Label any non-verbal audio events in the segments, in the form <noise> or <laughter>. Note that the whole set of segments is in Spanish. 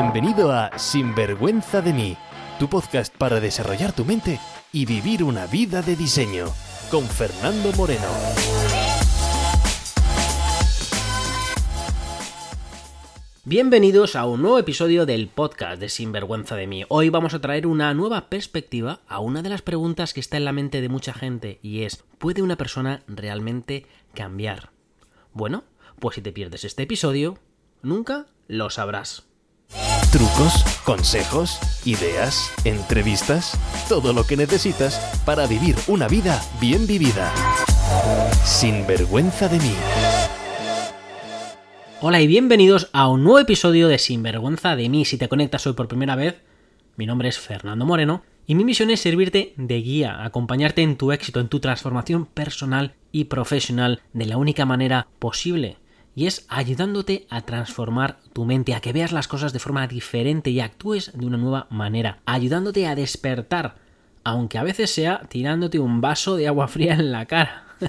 Bienvenido a Sinvergüenza de mí, tu podcast para desarrollar tu mente y vivir una vida de diseño, con Fernando Moreno. Bienvenidos a un nuevo episodio del podcast de Sinvergüenza de mí. Hoy vamos a traer una nueva perspectiva a una de las preguntas que está en la mente de mucha gente y es, ¿puede una persona realmente cambiar? Bueno, pues si te pierdes este episodio, nunca lo sabrás. Trucos, consejos, ideas, entrevistas, todo lo que necesitas para vivir una vida bien vivida. Sin vergüenza de mí. Hola y bienvenidos a un nuevo episodio de Sinvergüenza de mí. Si te conectas hoy por primera vez, mi nombre es Fernando Moreno y mi misión es servirte de guía, acompañarte en tu éxito, en tu transformación personal y profesional de la única manera posible. Y es ayudándote a transformar tu mente, a que veas las cosas de forma diferente y actúes de una nueva manera, ayudándote a despertar, aunque a veces sea tirándote un vaso de agua <laughs> fría en la cara. <laughs>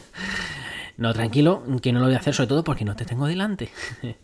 No, tranquilo, que no lo voy a hacer sobre todo porque no te tengo delante. <laughs>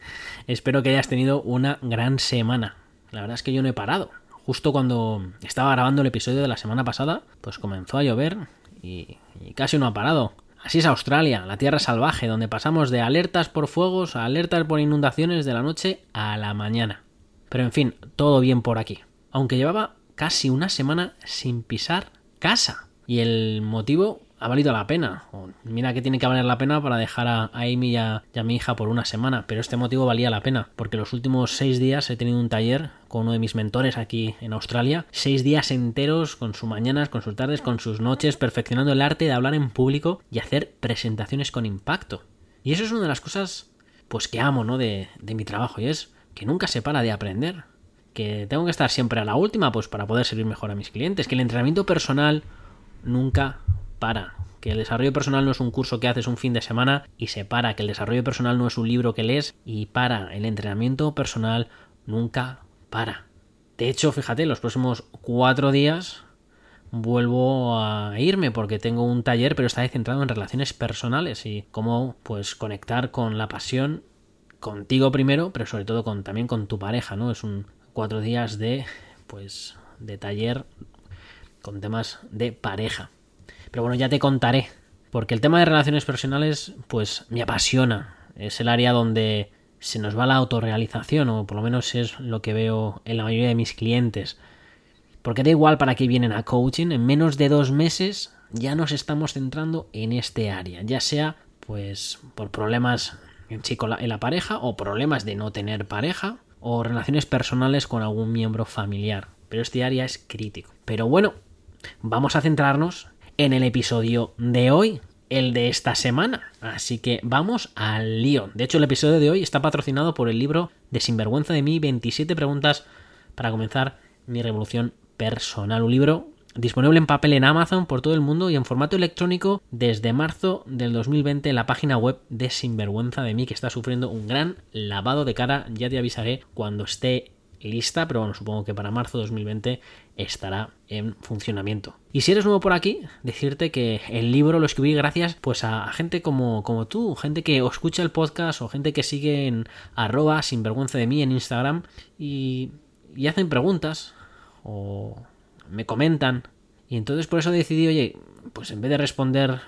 Espero que hayas tenido una gran semana. La verdad es que yo no he parado. Justo cuando estaba grabando el episodio de la semana pasada, pues comenzó a llover y, y casi no ha parado. Así es Australia, la tierra salvaje, donde pasamos de alertas por fuegos a alertas por inundaciones de la noche a la mañana. Pero en fin, todo bien por aquí. Aunque llevaba casi una semana sin pisar casa. Y el motivo ha valido la pena. Mira que tiene que valer la pena para dejar a, Amy y a, mi hija por una semana, pero este motivo valía la pena, porque los últimos seis días he tenido un taller con uno de mis mentores aquí en Australia, seis días enteros con sus mañanas, con sus tardes, con sus noches, perfeccionando el arte de hablar en público y hacer presentaciones con impacto. Y eso es una de las cosas, pues que amo, ¿no? De, de mi trabajo, y es que nunca se para de aprender. Que tengo que estar siempre a la última, pues para poder servir mejor a mis clientes. Que el entrenamiento personal nunca para. Que el desarrollo personal no es un curso que haces un fin de semana y se para. Que el desarrollo personal no es un libro que lees y para. El entrenamiento personal nunca para. De hecho, fíjate, los próximos cuatro días vuelvo a irme porque tengo un taller, pero está centrado en relaciones personales y cómo pues conectar con la pasión contigo primero, pero sobre todo con también con tu pareja, ¿no? Es un cuatro días de pues de taller con temas de pareja. Pero bueno, ya te contaré. Porque el tema de relaciones personales, pues me apasiona. Es el área donde se nos va la autorrealización, o por lo menos es lo que veo en la mayoría de mis clientes. Porque da igual para qué vienen a coaching, en menos de dos meses ya nos estamos centrando en este área, ya sea pues por problemas en chico en la pareja o problemas de no tener pareja o relaciones personales con algún miembro familiar. Pero este área es crítico. Pero bueno, vamos a centrarnos en el episodio de hoy, el de esta semana. Así que vamos al lío. De hecho, el episodio de hoy está patrocinado por el libro de Sinvergüenza de mí, 27 preguntas para comenzar mi revolución personal. Un libro disponible en papel en Amazon por todo el mundo y en formato electrónico desde marzo del 2020 en la página web de Sinvergüenza de mí, que está sufriendo un gran lavado de cara. Ya te avisaré cuando esté lista, pero bueno, supongo que para marzo de 2020 estará en funcionamiento. Y si eres nuevo por aquí, decirte que el libro lo escribí gracias pues a gente como, como tú, gente que escucha el podcast o gente que sigue en arroba sinvergüenza de mí en Instagram y, y hacen preguntas o me comentan. Y entonces por eso decidí, oye, pues en vez de responder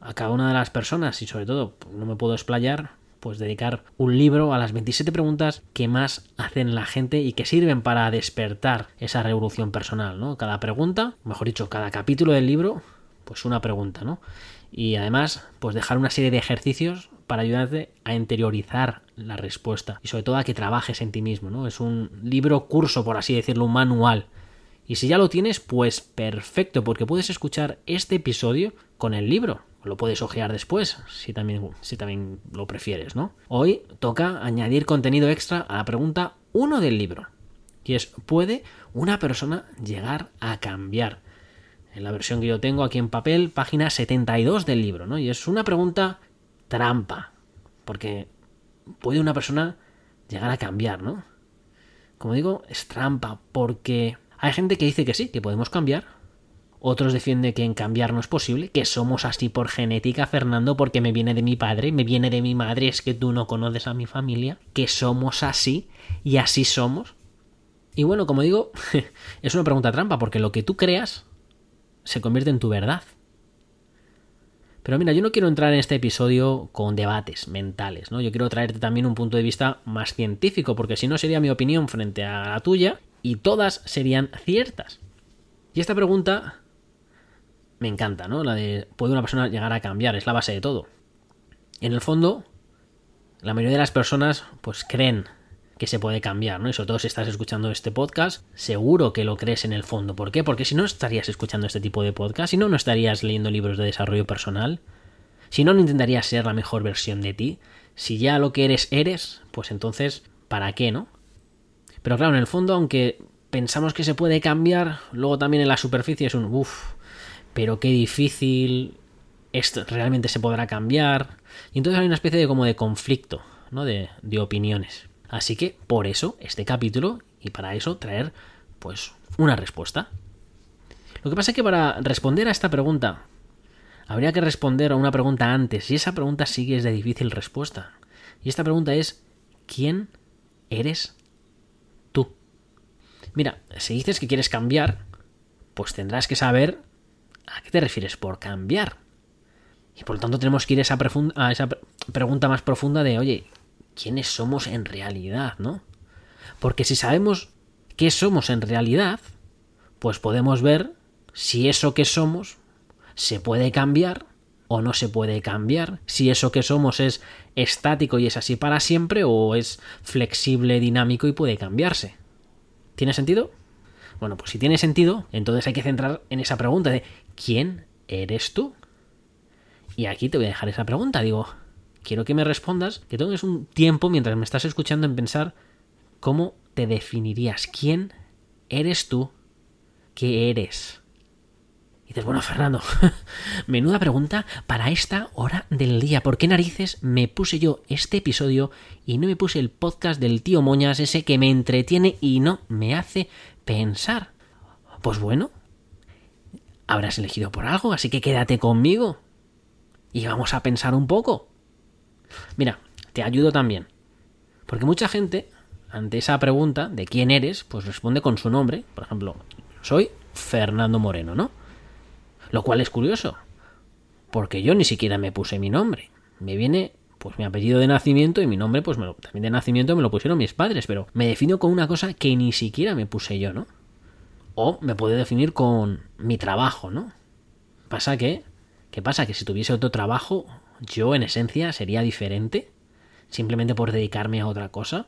a cada una de las personas y sobre todo pues, no me puedo explayar, pues dedicar un libro a las 27 preguntas que más hacen la gente y que sirven para despertar esa revolución personal, ¿no? Cada pregunta, mejor dicho, cada capítulo del libro, pues una pregunta, ¿no? Y además, pues dejar una serie de ejercicios para ayudarte a interiorizar la respuesta y sobre todo a que trabajes en ti mismo, ¿no? Es un libro curso, por así decirlo, un manual. Y si ya lo tienes, pues perfecto, porque puedes escuchar este episodio con el libro lo puedes ojear después, si también, si también lo prefieres, ¿no? Hoy toca añadir contenido extra a la pregunta 1 del libro. Y es, ¿puede una persona llegar a cambiar? En la versión que yo tengo aquí en papel, página 72 del libro, ¿no? Y es una pregunta trampa. Porque puede una persona llegar a cambiar, ¿no? Como digo, es trampa porque hay gente que dice que sí, que podemos cambiar, otros defienden que en cambiar no es posible, que somos así por genética, Fernando, porque me viene de mi padre, me viene de mi madre, es que tú no conoces a mi familia, que somos así y así somos. Y bueno, como digo, <laughs> es una pregunta trampa, porque lo que tú creas se convierte en tu verdad. Pero mira, yo no quiero entrar en este episodio con debates mentales, ¿no? Yo quiero traerte también un punto de vista más científico, porque si no sería mi opinión frente a la tuya y todas serían ciertas. Y esta pregunta me encanta, ¿no? La de ¿puede una persona llegar a cambiar? Es la base de todo. En el fondo, la mayoría de las personas pues creen que se puede cambiar, ¿no? Y sobre todo si estás escuchando este podcast, seguro que lo crees en el fondo. ¿Por qué? Porque si no estarías escuchando este tipo de podcast, si no, no estarías leyendo libros de desarrollo personal, si no, no intentarías ser la mejor versión de ti, si ya lo que eres eres, pues entonces, ¿para qué, no? Pero claro, en el fondo, aunque pensamos que se puede cambiar, luego también en la superficie es un uff, pero qué difícil, esto realmente se podrá cambiar. Y entonces hay una especie de como de conflicto, ¿no? De, de opiniones. Así que por eso este capítulo y para eso traer pues una respuesta. Lo que pasa es que para responder a esta pregunta habría que responder a una pregunta antes y esa pregunta sigue es de difícil respuesta. Y esta pregunta es ¿quién eres tú? Mira, si dices que quieres cambiar, pues tendrás que saber a qué te refieres por cambiar. Y por lo tanto tenemos que ir a esa, a esa pregunta más profunda de, oye, quiénes somos en realidad, ¿no? Porque si sabemos qué somos en realidad, pues podemos ver si eso que somos se puede cambiar o no se puede cambiar, si eso que somos es estático y es así para siempre o es flexible, dinámico y puede cambiarse. ¿Tiene sentido? Bueno, pues si tiene sentido, entonces hay que centrar en esa pregunta de ¿quién eres tú? Y aquí te voy a dejar esa pregunta, digo, quiero que me respondas, que tengas un tiempo mientras me estás escuchando en pensar cómo te definirías, quién eres tú, qué eres. Y dices, bueno, Fernando, <laughs> menuda pregunta para esta hora del día. ¿Por qué narices me puse yo este episodio y no me puse el podcast del tío Moñas, ese que me entretiene y no me hace pensar? Pues bueno, habrás elegido por algo, así que quédate conmigo y vamos a pensar un poco. Mira, te ayudo también. Porque mucha gente, ante esa pregunta de quién eres, pues responde con su nombre. Por ejemplo, soy Fernando Moreno, ¿no? Lo cual es curioso. Porque yo ni siquiera me puse mi nombre. Me viene pues mi apellido de nacimiento y mi nombre pues también de nacimiento me lo pusieron mis padres, pero me defino con una cosa que ni siquiera me puse yo, ¿no? O me puedo definir con mi trabajo, ¿no? Pasa que ¿qué pasa? Que si tuviese otro trabajo yo en esencia sería diferente, simplemente por dedicarme a otra cosa.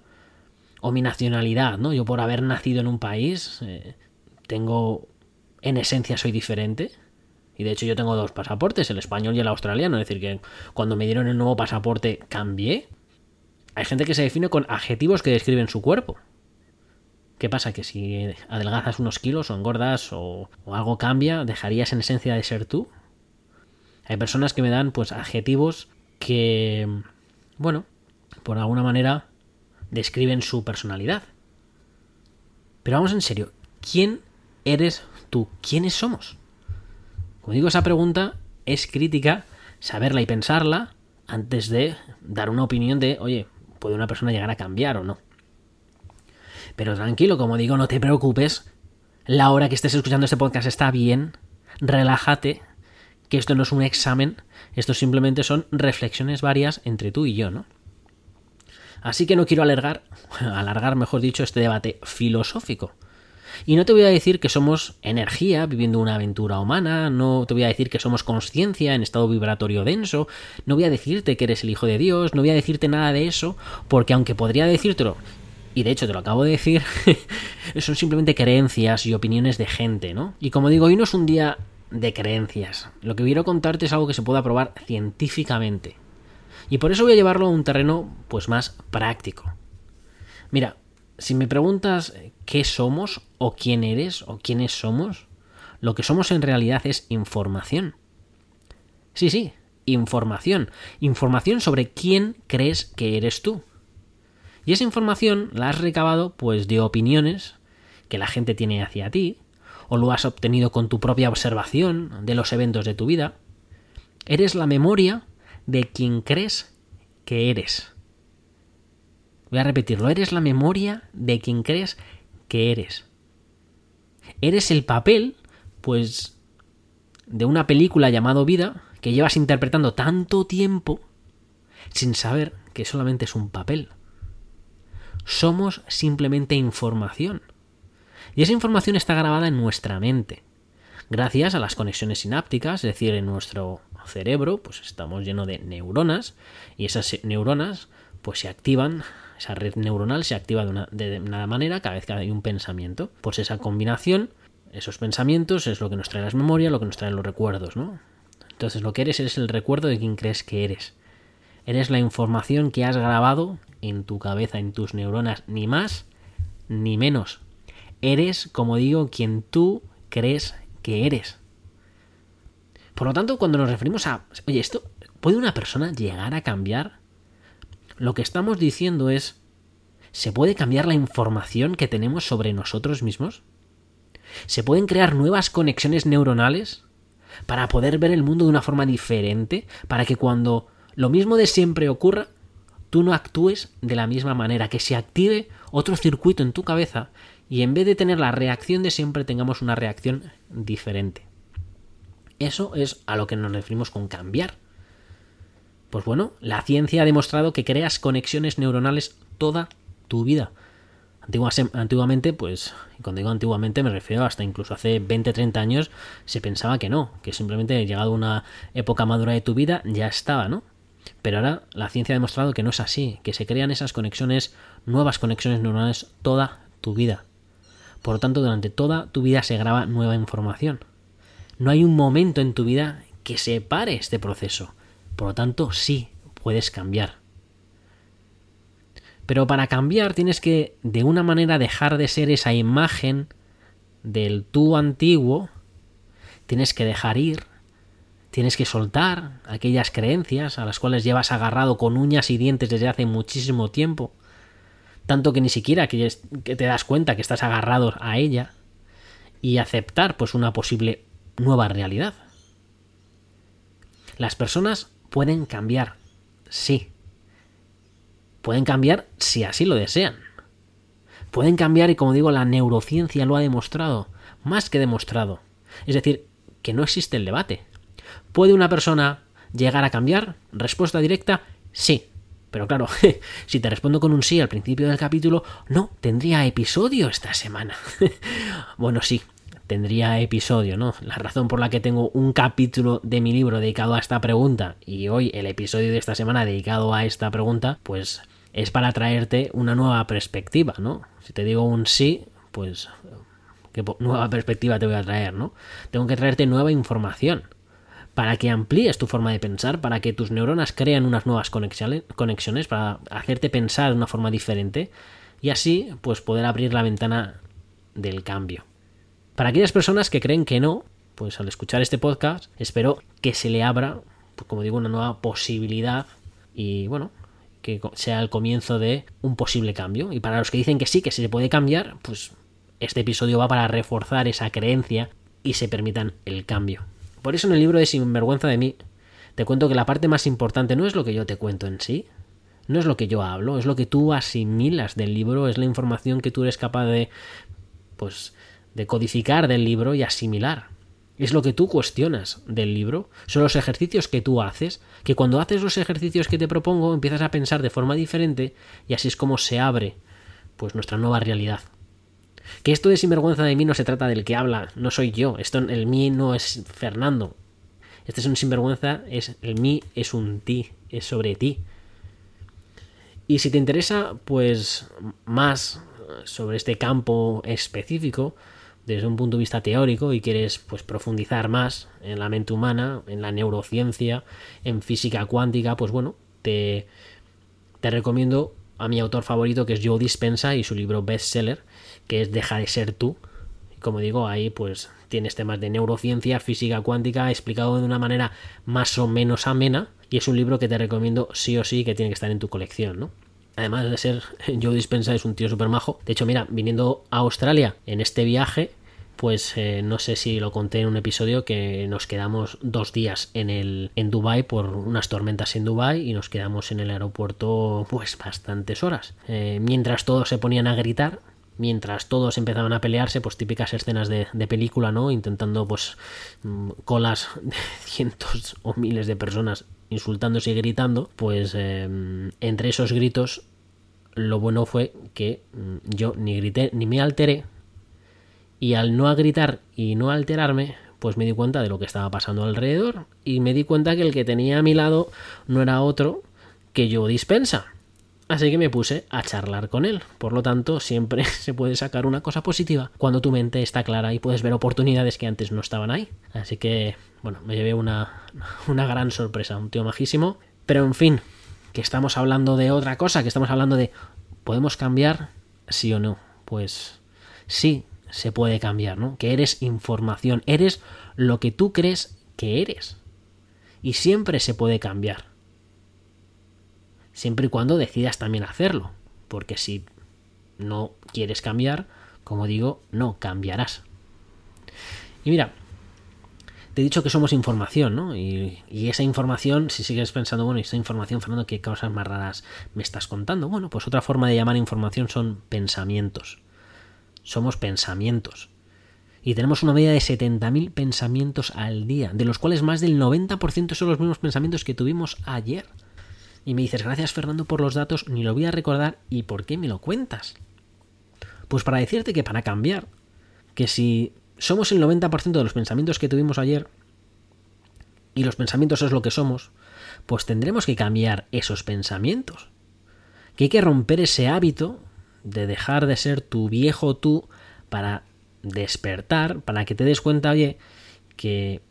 O mi nacionalidad, ¿no? Yo por haber nacido en un país, eh, tengo, en esencia soy diferente. Y de hecho yo tengo dos pasaportes, el español y el australiano. Es decir, que cuando me dieron el nuevo pasaporte cambié. Hay gente que se define con adjetivos que describen su cuerpo. ¿Qué pasa? Que si adelgazas unos kilos o engordas o, algo cambia, ¿dejarías en esencia de ser tú? Hay personas que me dan pues adjetivos que, bueno, por alguna manera describen su personalidad. Pero vamos en serio, ¿quién eres tú? ¿Quiénes somos? Como digo, esa pregunta es crítica saberla y pensarla antes de dar una opinión de, oye, ¿puede una persona llegar a cambiar o no? Pero tranquilo, como digo, no te preocupes. La hora que estés escuchando este podcast está bien. Relájate, que esto no es un examen, esto simplemente son reflexiones varias entre tú y yo, ¿no? Así que no quiero alargar, <laughs> alargar, mejor dicho, este debate filosófico. Y no te voy a decir que somos energía viviendo una aventura humana, no te voy a decir que somos conciencia en estado vibratorio denso, no voy a decirte que eres el hijo de Dios, no voy a decirte nada de eso, porque aunque podría decírtelo, y de hecho te lo acabo de decir, <laughs> son simplemente creencias y opiniones de gente, ¿no? Y como digo, hoy no es un día de creencias. Lo que quiero contarte es algo que se pueda probar científicamente. Y por eso voy a llevarlo a un terreno pues más práctico. Mira, si me preguntas qué somos o quién eres o quiénes somos, lo que somos en realidad es información. Sí, sí, información. Información sobre quién crees que eres tú. Y esa información la has recabado pues de opiniones que la gente tiene hacia ti, o lo has obtenido con tu propia observación de los eventos de tu vida. Eres la memoria de quien crees que eres. Voy a repetirlo, eres la memoria de quien crees que eres. Eres el papel, pues, de una película llamado Vida que llevas interpretando tanto tiempo sin saber que solamente es un papel. Somos simplemente información. Y esa información está grabada en nuestra mente. Gracias a las conexiones sinápticas, es decir, en nuestro cerebro, pues estamos llenos de neuronas y esas neuronas pues se activan, esa red neuronal se activa de una, de una manera cada vez que hay un pensamiento. Pues esa combinación, esos pensamientos es lo que nos trae las memorias, lo que nos traen los recuerdos, ¿no? Entonces lo que eres es el recuerdo de quien crees que eres. Eres la información que has grabado en tu cabeza, en tus neuronas, ni más ni menos. Eres, como digo, quien tú crees que eres. Por lo tanto, cuando nos referimos a, oye, esto, ¿puede una persona llegar a cambiar? Lo que estamos diciendo es, ¿se puede cambiar la información que tenemos sobre nosotros mismos? ¿Se pueden crear nuevas conexiones neuronales para poder ver el mundo de una forma diferente? Para que cuando lo mismo de siempre ocurra, tú no actúes de la misma manera, que se active otro circuito en tu cabeza y en vez de tener la reacción de siempre tengamos una reacción diferente. Eso es a lo que nos referimos con cambiar. Pues bueno, la ciencia ha demostrado que creas conexiones neuronales toda tu vida. Antiguamente, pues, cuando digo antiguamente me refiero hasta incluso hace 20-30 años, se pensaba que no, que simplemente llegado una época madura de tu vida ya estaba, ¿no? Pero ahora la ciencia ha demostrado que no es así, que se crean esas conexiones, nuevas conexiones neuronales toda tu vida. Por lo tanto, durante toda tu vida se graba nueva información. No hay un momento en tu vida que se pare este proceso. Por lo tanto, sí, puedes cambiar. Pero para cambiar tienes que, de una manera, dejar de ser esa imagen del tú antiguo. Tienes que dejar ir. Tienes que soltar aquellas creencias a las cuales llevas agarrado con uñas y dientes desde hace muchísimo tiempo. Tanto que ni siquiera que te das cuenta que estás agarrado a ella. Y aceptar pues una posible nueva realidad. Las personas pueden cambiar, sí. Pueden cambiar si así lo desean. Pueden cambiar y como digo, la neurociencia lo ha demostrado, más que demostrado. Es decir, que no existe el debate. ¿Puede una persona llegar a cambiar? Respuesta directa, sí. Pero claro, <laughs> si te respondo con un sí al principio del capítulo, no, tendría episodio esta semana. <laughs> bueno, sí, tendría episodio, ¿no? La razón por la que tengo un capítulo de mi libro dedicado a esta pregunta y hoy el episodio de esta semana dedicado a esta pregunta, pues es para traerte una nueva perspectiva, ¿no? Si te digo un sí, pues qué nueva perspectiva te voy a traer, ¿no? Tengo que traerte nueva información para que amplíes tu forma de pensar, para que tus neuronas crean unas nuevas conexiones, para hacerte pensar de una forma diferente y así pues poder abrir la ventana del cambio. Para aquellas personas que creen que no, pues al escuchar este podcast espero que se le abra, pues, como digo, una nueva posibilidad y bueno, que sea el comienzo de un posible cambio. Y para los que dicen que sí, que se puede cambiar, pues este episodio va para reforzar esa creencia y se permitan el cambio. Por eso en el libro de Sinvergüenza de mí te cuento que la parte más importante no es lo que yo te cuento en sí, no es lo que yo hablo, es lo que tú asimilas del libro, es la información que tú eres capaz de pues de codificar del libro y asimilar. Es lo que tú cuestionas del libro, son los ejercicios que tú haces, que cuando haces los ejercicios que te propongo empiezas a pensar de forma diferente y así es como se abre pues nuestra nueva realidad. Que esto de sinvergüenza de mí no se trata del que habla, no soy yo, esto el mí no es Fernando. Este es un sinvergüenza, es el mí es un ti, es sobre ti. Y si te interesa pues más sobre este campo específico, desde un punto de vista teórico y quieres pues profundizar más en la mente humana, en la neurociencia, en física cuántica, pues bueno, te, te recomiendo a mi autor favorito que es Joe Dispensa y su libro bestseller que es Deja de ser tú. Como digo, ahí pues tienes temas de neurociencia, física cuántica explicado de una manera más o menos amena y es un libro que te recomiendo sí o sí que tiene que estar en tu colección, ¿no? Además de ser <laughs> Joe Dispensa es un tío súper majo. De hecho, mira, viniendo a Australia en este viaje, pues eh, no sé si lo conté en un episodio que nos quedamos dos días en el en Dubai por unas tormentas en Dubai y nos quedamos en el aeropuerto pues bastantes horas. Eh, mientras todos se ponían a gritar, mientras todos empezaban a pelearse, pues típicas escenas de, película, ¿no? Intentando, pues, mm, colas de <laughs> cientos o miles de personas insultándose y gritando, pues em, entre esos gritos lo bueno fue que mm, yo ni grité ni me alteré y al no gritar y no alterarme, pues me di cuenta de lo que estaba pasando alrededor y me di cuenta que el que tenía a mi lado no era otro que yo dispensa. Así que me puse a charlar con él. Por lo tanto, siempre <laughs> se puede sacar una cosa positiva cuando tu mente está clara y puedes ver oportunidades que antes no estaban ahí. Así que, bueno, me llevé una, <laughs> una gran sorpresa, un tío majísimo. Pero en fin, que estamos hablando de otra cosa, que estamos hablando de ¿podemos cambiar? Sí o no. Pues sí, se puede cambiar, ¿no? Que eres información, eres lo que tú crees que eres. Y siempre se puede cambiar siempre y cuando decidas también hacerlo, porque si no quieres cambiar, como digo, no cambiarás. Y mira, te he dicho que somos información, ¿no? Y, esa información, si sigues pensando, bueno, esa información, Fernando, ¿qué cosas más raras me estás contando? Bueno, pues otra forma de llamar información son pensamientos. Somos pensamientos. Y tenemos una media de 70.000 pensamientos al día, de los cuales más del 90% son los mismos pensamientos que tuvimos ayer y me dices, gracias Fernando por los datos, ni lo voy a recordar, ¿y por qué me lo cuentas? Pues para decirte que para cambiar, que si somos el 90% de los pensamientos que tuvimos ayer, y los pensamientos es lo que somos, pues tendremos que cambiar esos pensamientos. Que hay que romper ese hábito de dejar de ser tu viejo tú para despertar, para que te des cuenta, oye, que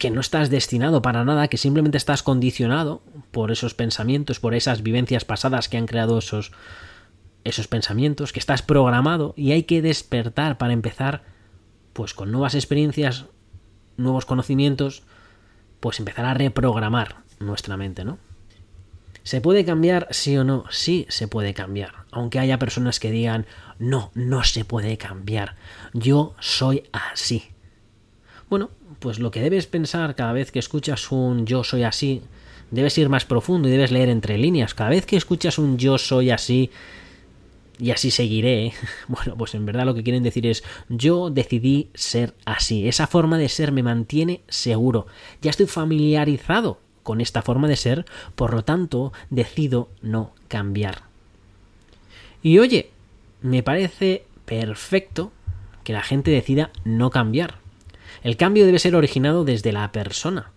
que no estás destinado para nada, que simplemente estás condicionado por esos pensamientos, por esas vivencias pasadas que han creado esos, esos pensamientos, que estás programado y hay que despertar para empezar, pues con nuevas experiencias, nuevos conocimientos, pues empezar a reprogramar nuestra mente, ¿no? ¿Se puede cambiar, sí o no? Sí, se puede cambiar. Aunque haya personas que digan, no, no se puede cambiar. Yo soy así. Bueno, pues lo que debes pensar cada vez que escuchas un yo soy así, debes ir más profundo y debes leer entre líneas. Cada vez que escuchas un yo soy así y así seguiré, <laughs> bueno, pues en verdad lo que quieren decir es yo decidí ser así. Esa forma de ser me mantiene seguro. Ya estoy familiarizado con esta forma de ser, por lo tanto decido no cambiar. Y oye, me parece perfecto que la gente decida no cambiar. El cambio debe ser originado desde la persona.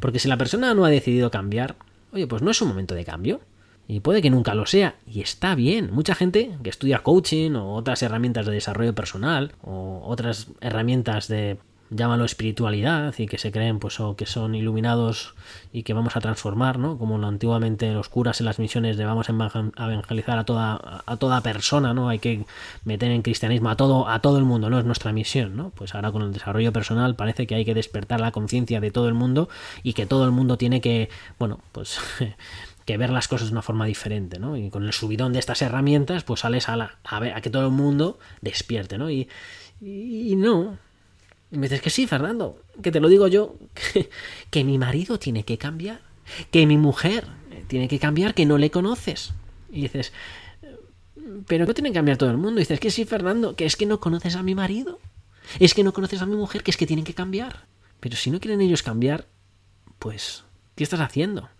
Porque si la persona no ha decidido cambiar, oye, pues no es un momento de cambio. Y puede que nunca lo sea, y está bien. Mucha gente que estudia coaching o otras herramientas de desarrollo personal o otras herramientas de llámalo espiritualidad y que se creen pues o que son iluminados y que vamos a transformar, ¿no? Como antiguamente los curas en las misiones de vamos a evangelizar a toda a toda persona, ¿no? Hay que meter en cristianismo a todo a todo el mundo, no es nuestra misión, ¿no? Pues ahora con el desarrollo personal parece que hay que despertar la conciencia de todo el mundo y que todo el mundo tiene que, bueno, pues <laughs> que ver las cosas de una forma diferente, ¿no? Y con el subidón de estas herramientas, pues sales a, la, a ver a que todo el mundo despierte, ¿no? Y, y no, y me dices que sí, Fernando, que te lo digo yo, que, mi marido tiene que cambiar, que mi mujer tiene que cambiar, que no le conoces. Y dices, pero no tiene que cambiar todo el mundo. Y dices que sí, Fernando, que es que no conoces a mi marido, es que no conoces a mi mujer, que es que tienen que cambiar. Pero si no quieren ellos cambiar, pues, ¿qué estás haciendo?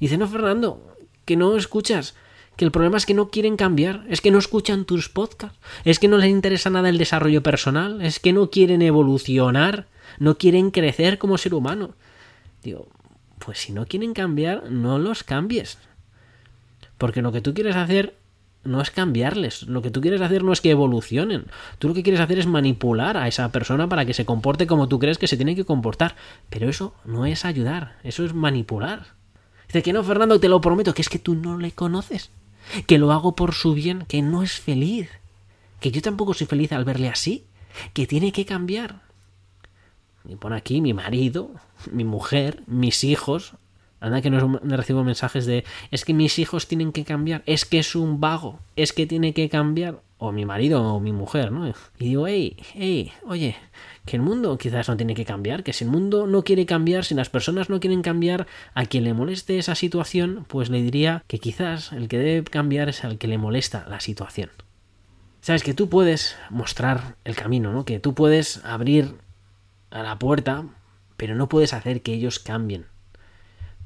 Y dice, no, Fernando, que no escuchas que el problema es que no quieren cambiar, es que no escuchan tus podcasts, es que no les interesa nada el desarrollo personal, es que no quieren evolucionar, no quieren crecer como ser humano. Digo, pues si no quieren cambiar, no los cambies. Porque lo que tú quieres hacer no es cambiarles, lo que tú quieres hacer no es que evolucionen, tú lo que quieres hacer es manipular a esa persona para que se comporte como tú crees que se tiene que comportar, pero eso no es ayudar, eso es manipular. Dice que no, Fernando, te lo prometo, que es que tú no le conoces que lo hago por su bien, que no es feliz, que yo tampoco soy feliz al verle así, que tiene que cambiar. Y pone aquí mi marido, mi mujer, mis hijos. Anda que no recibo mensajes de es que mis hijos tienen que cambiar, es que es un vago, es que tiene que cambiar, o mi marido o mi mujer, ¿no? Y digo, hey, hey, oye, que el mundo quizás no tiene que cambiar, que si el mundo no quiere cambiar, si las personas no quieren cambiar, a quien le moleste esa situación, pues le diría que quizás el que debe cambiar es al que le molesta la situación. Sabes que tú puedes mostrar el camino, ¿no? Que tú puedes abrir a la puerta, pero no puedes hacer que ellos cambien.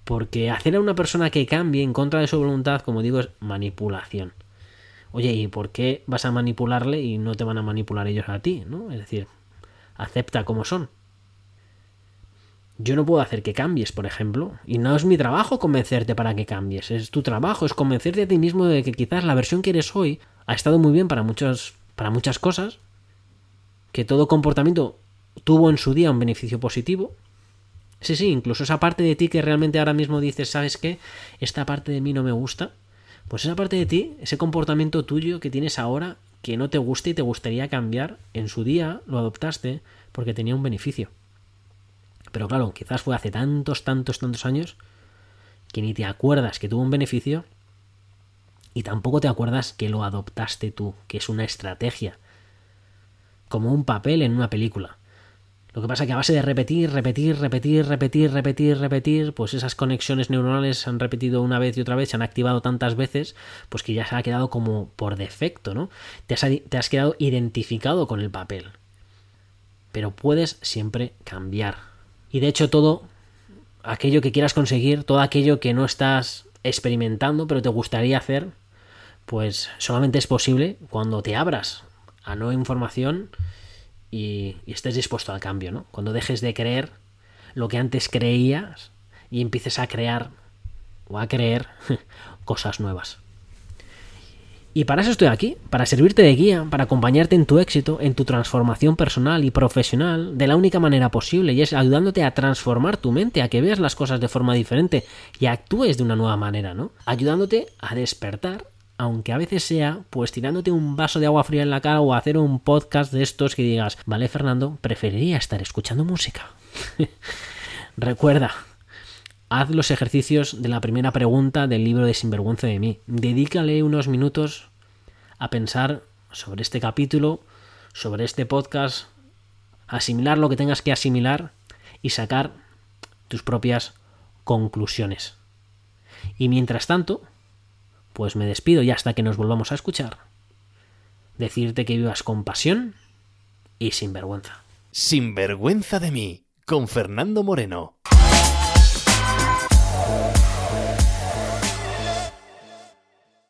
Porque hacer a una persona que cambie en contra de su voluntad, como digo, es manipulación. Oye, ¿y por qué vas a manipularle y no te van a manipular ellos a ti? ¿no? Es decir, acepta como son. Yo no puedo hacer que cambies, por ejemplo, y no es mi trabajo convencerte para que cambies, es tu trabajo, es convencerte a ti mismo de que quizás la versión que eres hoy ha estado muy bien para, muchos, para muchas cosas, que todo comportamiento tuvo en su día un beneficio positivo. Sí, sí, incluso esa parte de ti que realmente ahora mismo dices, ¿sabes qué? Esta parte de mí no me gusta. Pues esa parte de ti, ese comportamiento tuyo que tienes ahora, que no te gusta y te gustaría cambiar, en su día lo adoptaste porque tenía un beneficio. Pero claro, quizás fue hace tantos, tantos, tantos años que ni te acuerdas que tuvo un beneficio y tampoco te acuerdas que lo adoptaste tú, que es una estrategia, como un papel en una película. Lo que pasa es que a base de repetir, repetir, repetir, repetir, repetir, repetir, pues esas conexiones neuronales se han repetido una vez y otra vez, se han activado tantas veces, pues que ya se ha quedado como por defecto, ¿no? Te has, te has quedado identificado con el papel. Pero puedes siempre cambiar. Y de hecho todo aquello que quieras conseguir, todo aquello que no estás experimentando, pero te gustaría hacer, pues solamente es posible cuando te abras a nueva información y, estés dispuesto al cambio, ¿no? Cuando dejes de creer lo que antes creías y empieces a crear o a creer <laughs> cosas nuevas. Y para eso estoy aquí, para servirte de guía, para acompañarte en tu éxito, en tu transformación personal y profesional de la única manera posible, y es ayudándote a transformar tu mente, a que veas las cosas de forma diferente y actúes de una nueva manera, ¿no? Ayudándote a despertar aunque a veces sea, pues tirándote un vaso de agua fría en la cara o hacer un podcast de estos que digas, vale Fernando, preferiría estar escuchando música. <laughs> Recuerda, haz los ejercicios de la primera pregunta del libro de Sinvergüenza de mí. Dedícale unos minutos a pensar sobre este capítulo, sobre este podcast, asimilar lo que tengas que asimilar y sacar tus propias conclusiones. Y mientras tanto, pues me despido y hasta que nos volvamos a escuchar. Decirte que vivas con pasión y sin vergüenza. Sin vergüenza de mí, con Fernando Moreno.